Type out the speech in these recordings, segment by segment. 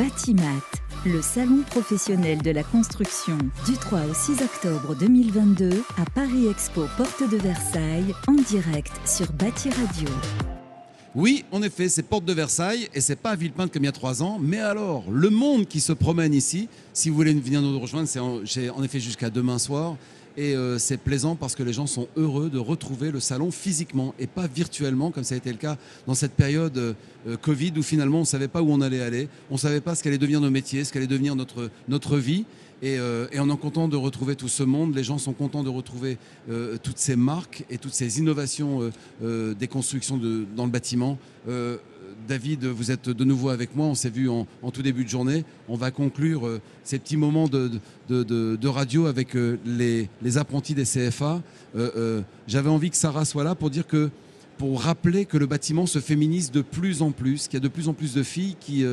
Batimat, le salon professionnel de la construction, du 3 au 6 octobre 2022 à Paris Expo Porte de Versailles, en direct sur Bati Radio. Oui, en effet, c'est Porte de Versailles et c'est pas à Villepinte comme il y a trois ans. Mais alors, le monde qui se promène ici, si vous voulez venir nous rejoindre, c'est en effet jusqu'à demain soir. Et euh, c'est plaisant parce que les gens sont heureux de retrouver le salon physiquement et pas virtuellement, comme ça a été le cas dans cette période euh, Covid où finalement on ne savait pas où on allait aller, on ne savait pas ce qu'allait devenir nos métiers, ce qu'allait devenir notre, vie. Et, euh, et, on est content de retrouver tout ce monde. Les gens sont contents de retrouver toutes ces marques et toutes ces innovations des constructions dans le bâtiment. David, vous êtes de nouveau avec moi. On s'est vu en, tout début de journée. On va conclure euh, ces petits moments de, radio avec euh, les, apprentis des CFA. Euh, j'avais envie que Sarah soit là pour dire que pour rappeler que le bâtiment se féminise de plus en plus, qu'il y a de plus en plus de filles qui,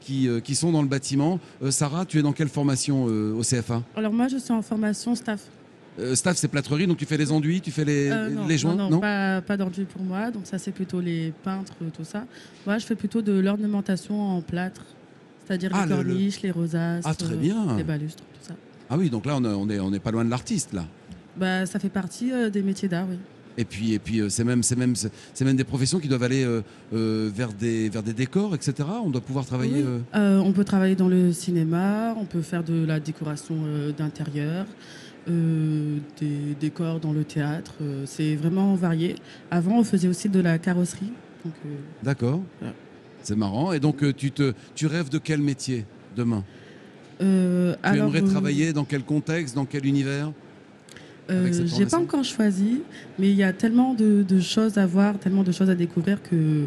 qui, qui sont dans le bâtiment. Sarah, tu es dans quelle formation au CFA Alors moi, je suis en formation staff. Euh, staff, c'est plâtrerie, donc tu fais les enduits, tu fais les, euh, les joints Non, non, pas, pas d'enduits pour moi, donc ça c'est plutôt les peintres, tout ça. Moi, je fais plutôt de l'ornementation en plâtre, c'est-à-dire les ah, corniches, les rosaces, ah, très bien. les balustres, tout ça. Ah oui, donc là, on on est pas loin de l'artiste, là. Bah, ça fait partie euh, des métiers d'art, oui. Et puis, et puis c'est même, même, même des professions qui doivent aller vers, des, vers des décors, etc. On doit pouvoir travailler. on peut travailler dans le cinéma, on peut faire de la décoration d'intérieur. Euh, des décors dans le théâtre. Euh, c'est vraiment varié. Avant, on faisait aussi de la carrosserie. Euh, D'accord. C'est marrant. Et donc, tu, te, tu rêves de quel métier demain? Tu aimerais travailler dans quel contexte, dans quel univers? Euh, J'ai pas encore choisi, mais il y a tellement de, de, choses à voir, tellement de choses à découvrir que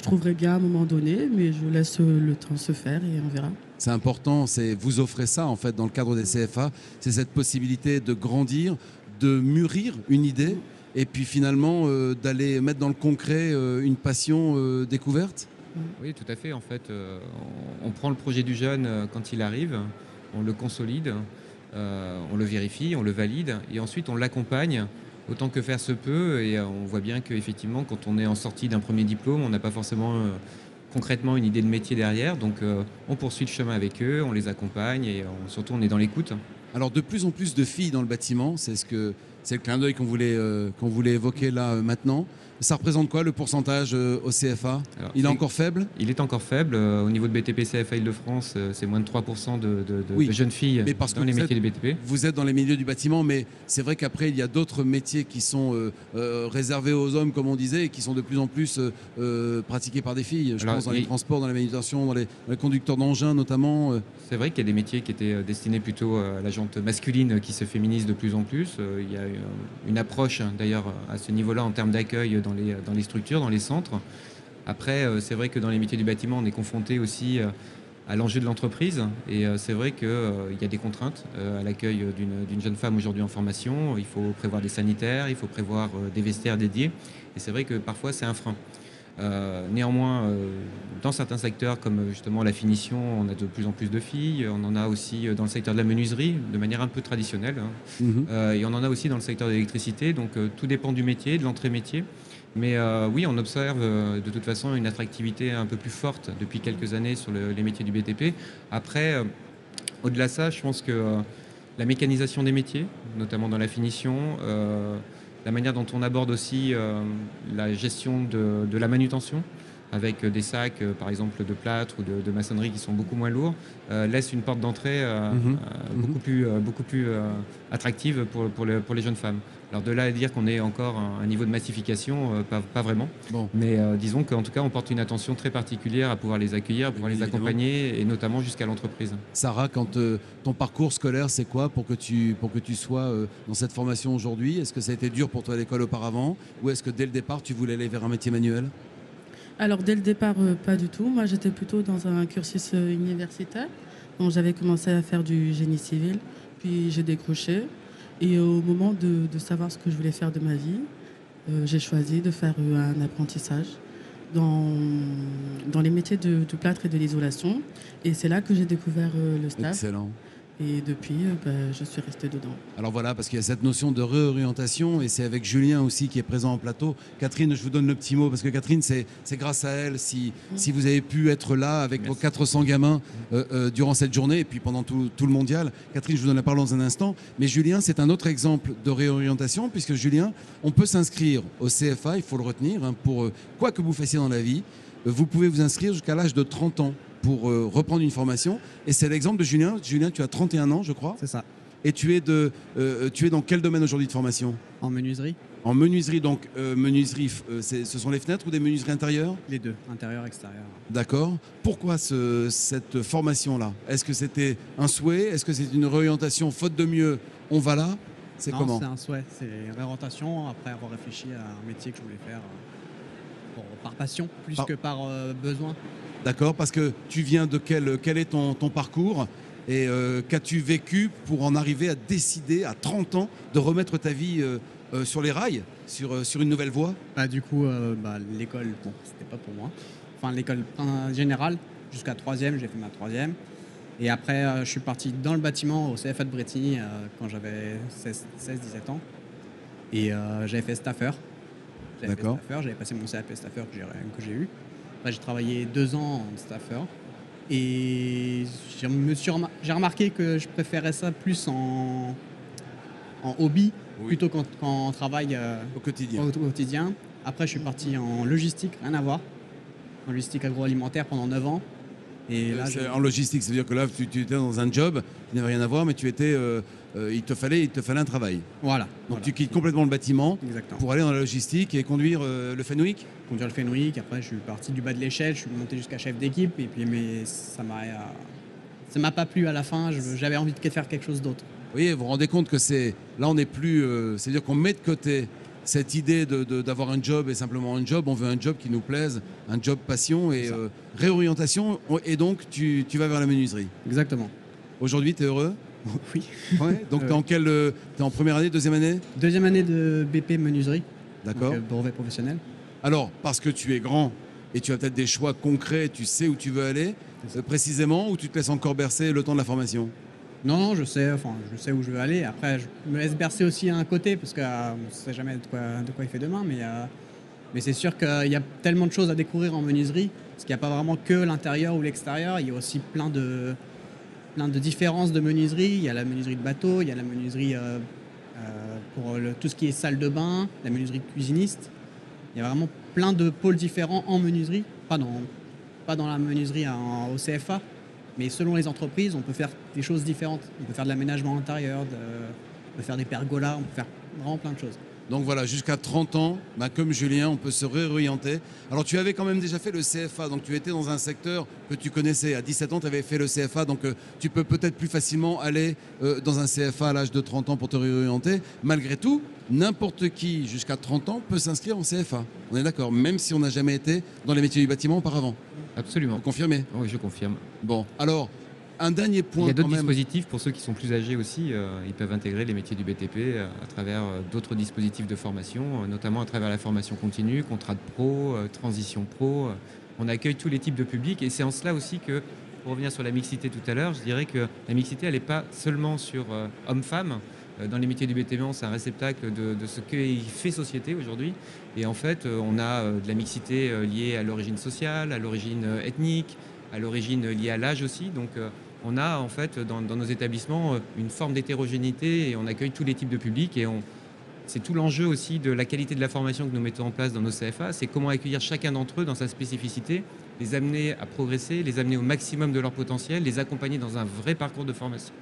je trouverais bien à un moment donné, mais je laisse le temps se faire et on verra c'est important, c'est vous offrez ça en fait dans le cadre des CFA, c'est cette possibilité de grandir, de mûrir une idée et puis finalement euh, d'aller mettre dans le concret euh, une passion euh, découverte. Oui, tout à fait. En fait, on, prend le projet du jeune quand il arrive, on le consolide, on le vérifie, on le valide et ensuite on l'accompagne autant que faire se peut. Et on voit bien qu'effectivement, quand on est en sortie d'un premier diplôme, on n'a pas forcément concrètement une idée de métier derrière. Donc euh, on poursuit le chemin avec eux, on les accompagne et surtout on est dans l'écoute. Alors de plus en plus de filles dans le bâtiment, c'est ce que c'est le clin d'œil qu'on voulait, euh, qu'on voulait évoquer là euh, maintenant. Ça représente quoi le pourcentage euh, au CFA Il est, encore faible? Il est encore faible. Au niveau de BTP CFA Île-de-France, c'est moins de 3% de, de, jeunes filles mais parce dans les métiers du BTP. Vous êtes dans les milieux du bâtiment, mais c'est vrai qu'après, il y a d'autres métiers qui sont réservés aux hommes, comme on disait, et qui sont de plus en plus pratiqués par des filles. Je pense dans les transports, dans la manutention, dans les, conducteurs d'engins notamment. C'est vrai qu'il y a des métiers qui étaient destinés plutôt à la jante masculine qui se féminisent de plus en plus. Il y a une approche hein, d'ailleurs à ce niveau-là en termes d'accueil dans les, structures, dans les centres. Après, euh, c'est vrai que dans les métiers du bâtiment, on est confronté aussi euh, à l'enjeu de l'entreprise. Et euh, c'est vrai qu'il y a des contraintes à l'accueil d'une jeune femme aujourd'hui en formation. Il faut prévoir des sanitaires, il faut prévoir des vestiaires dédiés. Et c'est vrai que parfois, c'est un frein. Euh, néanmoins, euh, dans certains secteurs comme justement la finition, on a de plus en plus de filles. On en a aussi euh, dans le secteur de la menuiserie, de manière un peu traditionnelle. Hein. Mhm. et on en a aussi dans le secteur de l'électricité. Donc tout dépend du métier, de l'entrée métier. Mais oui, on observe de toute façon une attractivité un peu plus forte depuis quelques années sur les métiers du BTP. Après, au-delà de ça, je pense que la mécanisation des métiers, notamment dans la finition, la manière dont on aborde aussi euh, la gestion de, la manutention avec des sacs, euh, par exemple, de plâtre ou de, maçonnerie qui sont beaucoup moins lourds, euh, laisse une porte d'entrée mhm. beaucoup mhm. plus, beaucoup plus attractive pour, pour, les jeunes femmes. Alors de là à dire qu'on est encore à un niveau de massification, pas, vraiment. Mais disons qu'en tout cas, on porte une attention très particulière à pouvoir les accueillir, à pouvoir les accompagner, et notamment jusqu'à l'entreprise. Sarah, quand ton parcours scolaire, c'est quoi pour que tu, pour que tu sois dans cette formation aujourd'hui? Est-ce que ça a été dur pour toi à l'école auparavant? Ou est-ce que dès le départ, tu voulais aller vers un métier manuel? Alors dès le départ, euh, pas du tout. Moi, j'étais plutôt dans un cursus euh, universitaire. Donc j'avais commencé à faire du génie civil, puis j'ai décroché. Et au moment de, savoir ce que je voulais faire de ma vie, euh, j'ai choisi de faire un apprentissage dans, les métiers de, plâtre et de l'isolation. Et c'est là que j'ai découvert le staff. Excellent. Et depuis, euh, bah, je suis restée dedans. Alors voilà, parce qu'il y a cette notion de réorientation et c'est avec Julien aussi qui est présent en plateau. Catherine, je vous donne le petit mot parce que Catherine, c'est c'est grâce à elle si, si vous avez pu être là avec vos Merci. 400 gamins euh, euh, durant cette journée et puis pendant tout, tout le mondial. Catherine, je vous donne la parole dans un instant. Mais Julien, c'est un autre exemple de réorientation puisque Julien, on peut s'inscrire au CFA, il faut le retenir, hein, pour euh, quoi que vous fassiez dans la vie. Vous pouvez vous inscrire jusqu'à l'âge de 30 ans pour euh, reprendre une formation. Et c'est l'exemple de Julien. Julien, tu as 31 ans, je crois. C'est ça. Et tu es, de, euh, tu es dans quel domaine aujourd'hui de formation? En menuiserie, En menuiserie, donc euh, menuiserie, euh, ce sont les fenêtres ou des menuiseries intérieures? Les deux, intérieur, extérieur. D'accord. Pourquoi ce- cette formation-là? Est-ce que c'était un souhait? Est-ce que c'est une réorientation? Faute de mieux On va là? C'est Non, comment? C'est un souhait, c'est une réorientation après avoir réfléchi à un métier que je voulais faire euh, par passion plus Par- que par euh, besoin. D'accord Parce que tu viens de quel, quel est ton, ton parcours et euh, qu'as-tu vécu pour en arriver à décider à 30 ans de remettre ta vie euh, sur les rails, sur, sur une nouvelle voie? Bah, du coup, bah, l'école, bon, c'était pas pour moi. Enfin, l'école générale, jusqu'à troisième, j'ai fait ma troisième. Et après, euh, je suis parti dans le bâtiment au CFA de Bretigny euh, quand j'avais 16-17 ans. Et euh, j'avais fait staffer. J'avais fait j'avais passé mon CAP staffer que j'ai, que j'ai eu. Après, j'ai travaillé deux ans en staffer. Et je me suis remar- j'ai remarqué que je préférais ça plus en, en hobby Oui. plutôt qu'en, qu'en travail euh, au quotidien au quotidien. Après, je suis parti en logistique, rien à voir. En logistique agroalimentaire pendant 9 ans. Et là, Euh, je... En logistique, c'est-à-dire que là, tu, tu étais dans un job qui n'avait rien à voir, mais tu étais, euh, euh, il, te fallait, il te fallait un travail. Voilà. Donc voilà. tu quittes complètement le bâtiment Exactement. pour aller dans la logistique et conduire euh, le Fenwick Conduire le Fenwick. Après, je suis parti du bas de l'échelle. Je suis monté jusqu'à chef d'équipe. Et puis, mais ça m'a, ça m'a pas plu à la fin. J'avais envie de faire quelque chose d'autre. Vous voyez, vous vous rendez compte que c'est là, on n'est plus. C'est-à-dire qu'on met de côté cette idée de- de- d'avoir un job et simplement un job. On veut un job qui nous plaise, un job passion et euh, réorientation. Et donc, tu, tu vas vers la menuiserie. Exactement. Aujourd'hui, tu es heureux? Oui. Ouais. Donc, tu es en quelle euh, T'es en première année, deuxième année? Deuxième année de BP menuiserie. D'accord. euh, brevet professionnel. Alors, parce que tu es grand et tu as peut-être des choix concrets, tu sais où tu veux aller, précisément, ou tu te laisses encore bercer le temps de la formation? Non, non, je sais, je sais où je veux aller. Après, je me laisse bercer aussi à un côté parce qu'on ne sait jamais de quoi, de il fait demain. Mais, euh, mais c'est sûr qu'il y a tellement de choses à découvrir en menuiserie parce qu'il n'y a pas vraiment que l'intérieur ou l'extérieur. Il y a aussi plein de, plein de différences de menuiserie. Il y a la menuiserie de bateau, il y a la menuiserie euh, euh, pour tout ce qui est salle de bain, la menuiserie cuisiniste. Il y a vraiment plein de pôles différents en menuiserie. Pas dans, la menuiserie en- au CFA, mais selon les entreprises, on peut faire des choses différentes. On peut faire de l'aménagement intérieur, on peut faire des pergolas, on peut faire vraiment plein de choses. Donc voilà, jusqu'à 30 ans, bah, comme Julien, on peut se réorienter. Alors tu avais quand même déjà fait le CFA, donc tu étais dans un secteur que tu connaissais. À 17 ans, tu avais fait le CFA, donc euh, tu peux peut-être plus facilement aller euh, dans un CFA à l'âge de 30 ans pour te réorienter. Malgré tout, n'importe qui jusqu'à 30 ans peut s'inscrire en CFA. On est d'accord, même si on n'a jamais été dans les métiers du bâtiment auparavant. Absolument. Vous confirmez? Oui, je confirme. Bon, alors, un dernier point Il y a d'autres dispositifs pour ceux qui sont plus âgés aussi. euh, ils peuvent intégrer les métiers du BTP euh, à travers euh, d'autres dispositifs de formation, notamment à travers la formation continue, contrat de pro, transition pro. on accueille tous les types de publics et c'est en cela aussi que, pour revenir sur la mixité tout à l'heure, je dirais que la mixité, elle n'est pas seulement sur hommes-femmes. Dans les métiers du BTP, c'est un réceptacle de, de ce qu'il fait société aujourd'hui. Et en fait, on a de la mixité liée à l'origine sociale, à l'origine ethnique, à l'origine liée à l'âge aussi. Donc, on a en fait dans, nos établissements euh, une forme d'hétérogénéité et on accueille tous les types de publics et on, c'est tout l'enjeu aussi de la qualité de la formation que nous mettons en place dans nos CFA, c'est comment accueillir chacun d'entre eux dans sa spécificité, les amener à progresser, les amener au maximum de leur potentiel, les accompagner dans un vrai parcours de formation.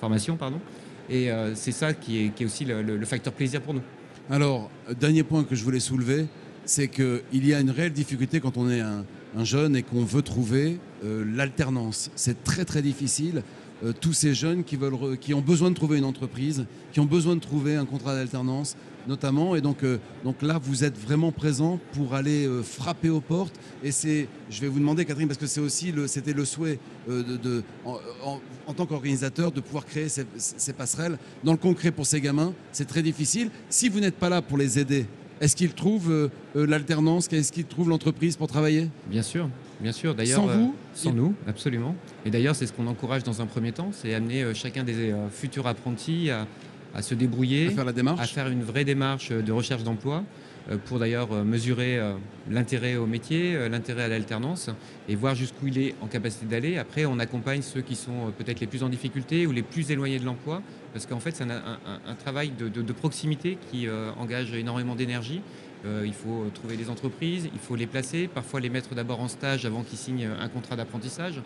formation pardon. Et euh, c'est ça qui est, aussi le, facteur plaisir pour nous. Alors, dernier point que je voulais soulever, c'est qu'il y a une réelle difficulté quand on est un, un jeune et qu'on veut trouver euh, l'alternance. C'est très très difficile. Euh, tous ces jeunes qui, veulent qui ont besoin de trouver une entreprise, qui ont besoin de trouver un contrat d'alternance, notamment. Et donc, euh, donc là, vous êtes vraiment présent pour aller frapper aux portes. Et c'est, je vais vous demander, Catherine, parce que c'est aussi le, c'était le souhait de, en tant qu'organisateur de pouvoir créer ces, ces passerelles. Dans le concret, pour ces gamins, c'est très difficile. Si vous n'êtes pas là pour les aider, est-ce qu'ils trouvent euh, euh, l'alternance? Est-ce qu'ils trouvent l'entreprise pour travailler? Bien sûr. Bien sûr, d'ailleurs. Sans vous Sans nous, absolument. Et d'ailleurs, c'est ce qu'on encourage dans un premier temps, c'est amener euh, chacun des euh, futurs apprentis à, à se débrouiller, À faire la démarche à faire une vraie démarche euh, de recherche d'emploi euh, pour d'ailleurs euh, mesurer euh, l'intérêt au métier, euh, l'intérêt à l'alternance et voir jusqu'où il est en capacité d'aller. Après, on accompagne ceux qui sont euh, peut-être les plus en difficulté ou les plus éloignés de l'emploi parce qu'en fait, c'est un, travail de, proximité qui euh, engage énormément d'énergie. Euh, il faut euh, trouver des entreprises, il faut les placer, parfois les mettre d'abord en stage avant qu'ils signent euh, un contrat d'apprentissage.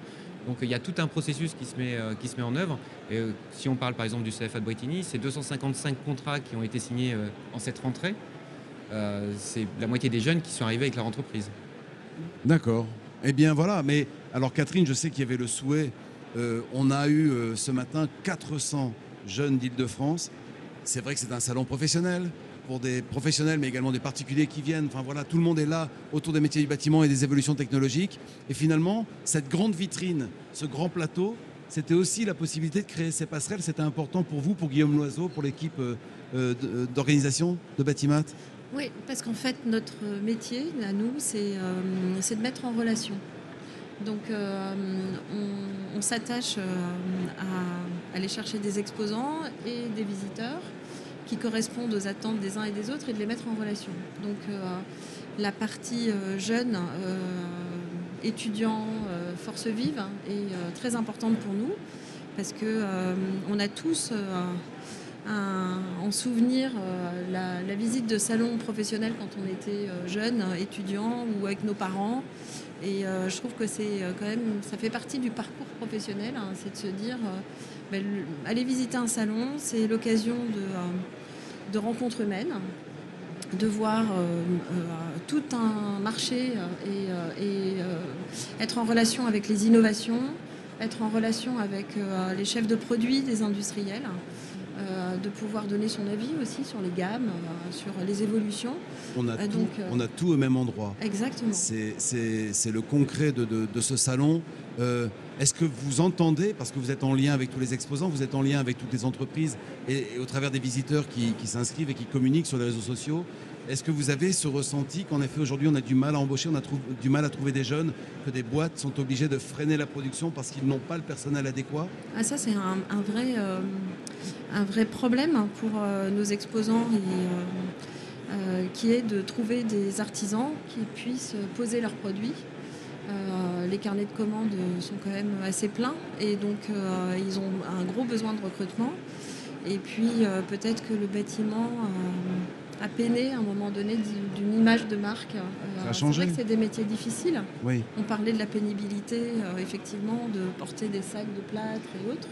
Donc il y a tout un processus qui se met, euh, en œuvre. Euh, si on parle par exemple du CFA de Bretigny, c'est 255 contrats qui ont été signés euh, en cette rentrée. Euh, c'est la moitié des jeunes qui sont arrivés avec leur entreprise. D'accord. Eh bien voilà, mais alors Catherine, je sais qu'il y avait le souhait, euh, on a eu euh, ce matin 400 jeunes d'Île-de-France. C'est vrai que c'est un salon professionnel pour des professionnels, mais également des particuliers qui viennent. Enfin voilà, tout le monde est là autour des métiers du bâtiment et des évolutions technologiques. Et finalement, cette grande vitrine, ce grand plateau, c'était aussi la possibilité de créer ces passerelles. C'était important pour vous, pour Guillaume Loiseau, pour l'équipe d'organisation de Batimat? Oui, parce qu'en fait, notre métier, à nous, c'est euh, de mettre en relation. Donc, euh, on, s'attache euh, à aller chercher des exposants et des visiteurs qui correspondent aux attentes des uns et des autres et de les mettre en relation. Donc, la partie jeune, étudiant, force vive hein, est très importante pour nous parce euh, on a tous en souvenir euh, la, visite de salon professionnel quand on était euh, jeune, étudiant ou avec nos parents. Et euh, je trouve que c'est quand même, ça fait partie du parcours professionnel, hein, c'est de se dire, ben, le- aller visiter un salon, c'est l'occasion de, rencontres humaines, de voir tout un marché et, être en relation avec les innovations, être en relation avec les chefs de produits des industriels, de pouvoir donner son avis aussi sur les gammes, euh, sur les évolutions. on a, Ah, tout, euh, on a tout au même endroit. Exactement. C'est- C'est c'est le concret de, de- de ce salon. Euh, Est-ce que vous entendez, parce que vous êtes en lien avec tous les exposants, vous êtes en lien avec toutes les entreprises et, et au travers des visiteurs qui, qui s'inscrivent et qui communiquent sur les réseaux sociaux, est-ce que vous avez ce ressenti qu'en effet aujourd'hui on a du mal à embaucher, on a du mal à trouver des jeunes, que des boîtes sont obligées de freiner la production parce qu'ils n'ont pas le personnel adéquat? Ah, ça, c'est un, un vrai, euh, un vrai problème pour euh, nos exposants et, euh, euh, qui est de trouver des artisans qui puissent poser leurs produits. Les carnets de commandes sont quand même assez pleins et donc ils ont un gros besoin de recrutement. Et puis peut-être que le bâtiment a peiné à un moment donné d'une image de marque. Euh, c'est vrai que c'est des métiers difficiles. Oui. On parlait de la pénibilité, euh, effectivement, de porter des sacs de plâtre et autres.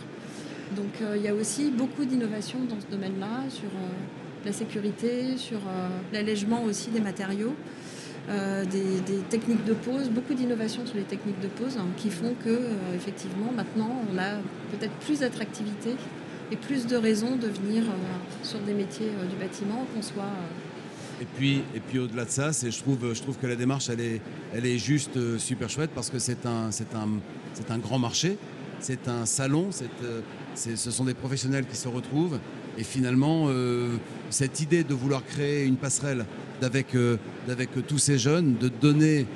Donc euh, il y a aussi beaucoup d'innovations dans ce domaine-là, sur euh, la sécurité, sur euh, l'allègement aussi des matériaux, des, techniques de pose, beaucoup d'innovations sur les techniques de pose hein, qui font que, effectivement, maintenant, on a peut-être plus d'attractivité et plus de raisons de venir sur des métiers du bâtiment, qu'on soit Et puis, et puis au-delà de ça, je, trouve, je trouve que la démarche, elle est, elle est juste super chouette parce que c'est un, c'est un, c'est un grand marché, c'est un salon, c'est- ce sont des professionnels qui se retrouvent. Et finalement, euh, cette idée de vouloir créer une passerelle d'avec, euh, d'avec tous ces jeunes, de donner,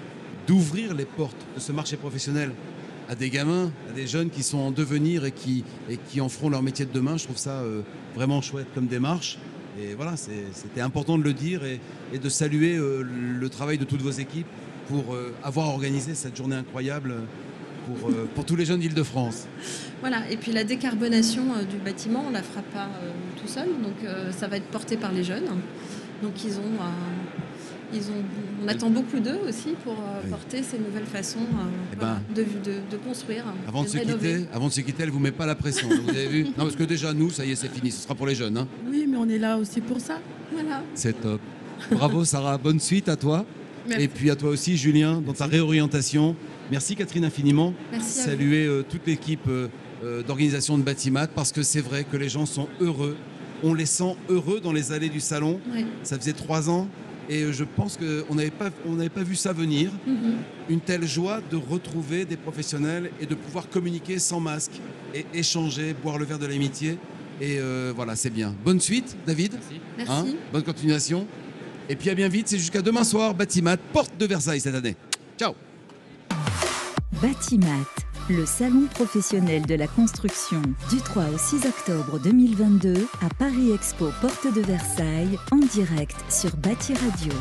d'ouvrir les portes de ce marché professionnel à des gamins, à des jeunes qui sont en devenir et qui, et qui en feront leur métier de demain, je trouve ça euh, vraiment chouette comme démarche. Et voilà, c'était important de le dire et, de saluer le travail de toutes vos équipes pour avoir organisé cette journée incroyable pour, euh, pour tous les jeunes d'Île-de-France. Voilà, et puis la décarbonation euh, du bâtiment, on ne la fera pas euh, tout seul, donc euh, ça va être porté par les jeunes. Donc ils ont, euh, ils ont, on attend beaucoup d'eux aussi pour euh, Oui. porter ces nouvelles façons euh, Eh voilà, ben, de, de- de construire. Avant de, se rénover. quitter, avant de se quitter, elle vous met pas la pression. Vous avez vu Non, parce que déjà nous, ça y est, c'est fini. Ce sera pour les jeunes. hein. Oui, mais on est là aussi pour ça. Voilà. C'est top. Bravo Sarah, bonne suite à toi. Merci. Et puis à toi aussi Julien, dans ta réorientation. Merci Catherine infiniment. Merci. Saluer euh, toute l'équipe euh, euh, d'organisation de Batimat parce que c'est vrai que les gens sont heureux. On les sent heureux dans les allées du salon. Ouais. Ça faisait trois ans et je pense qu'on n'avait pas, on pas vu ça venir. Mhm. Une telle joie de retrouver des professionnels et de pouvoir communiquer sans masque et échanger, boire le verre de l'amitié. Et euh, voilà, c'est bien. Bonne suite, David. Merci. Merci. Hein Bonne continuation. Et puis à bien vite, c'est jusqu'à demain soir, Batimat, porte de Versailles cette année. Ciao Batimat, le salon professionnel de la construction du 3 au 6 octobre 2022 à Paris Expo Porte de Versailles en direct sur Bâti Radio.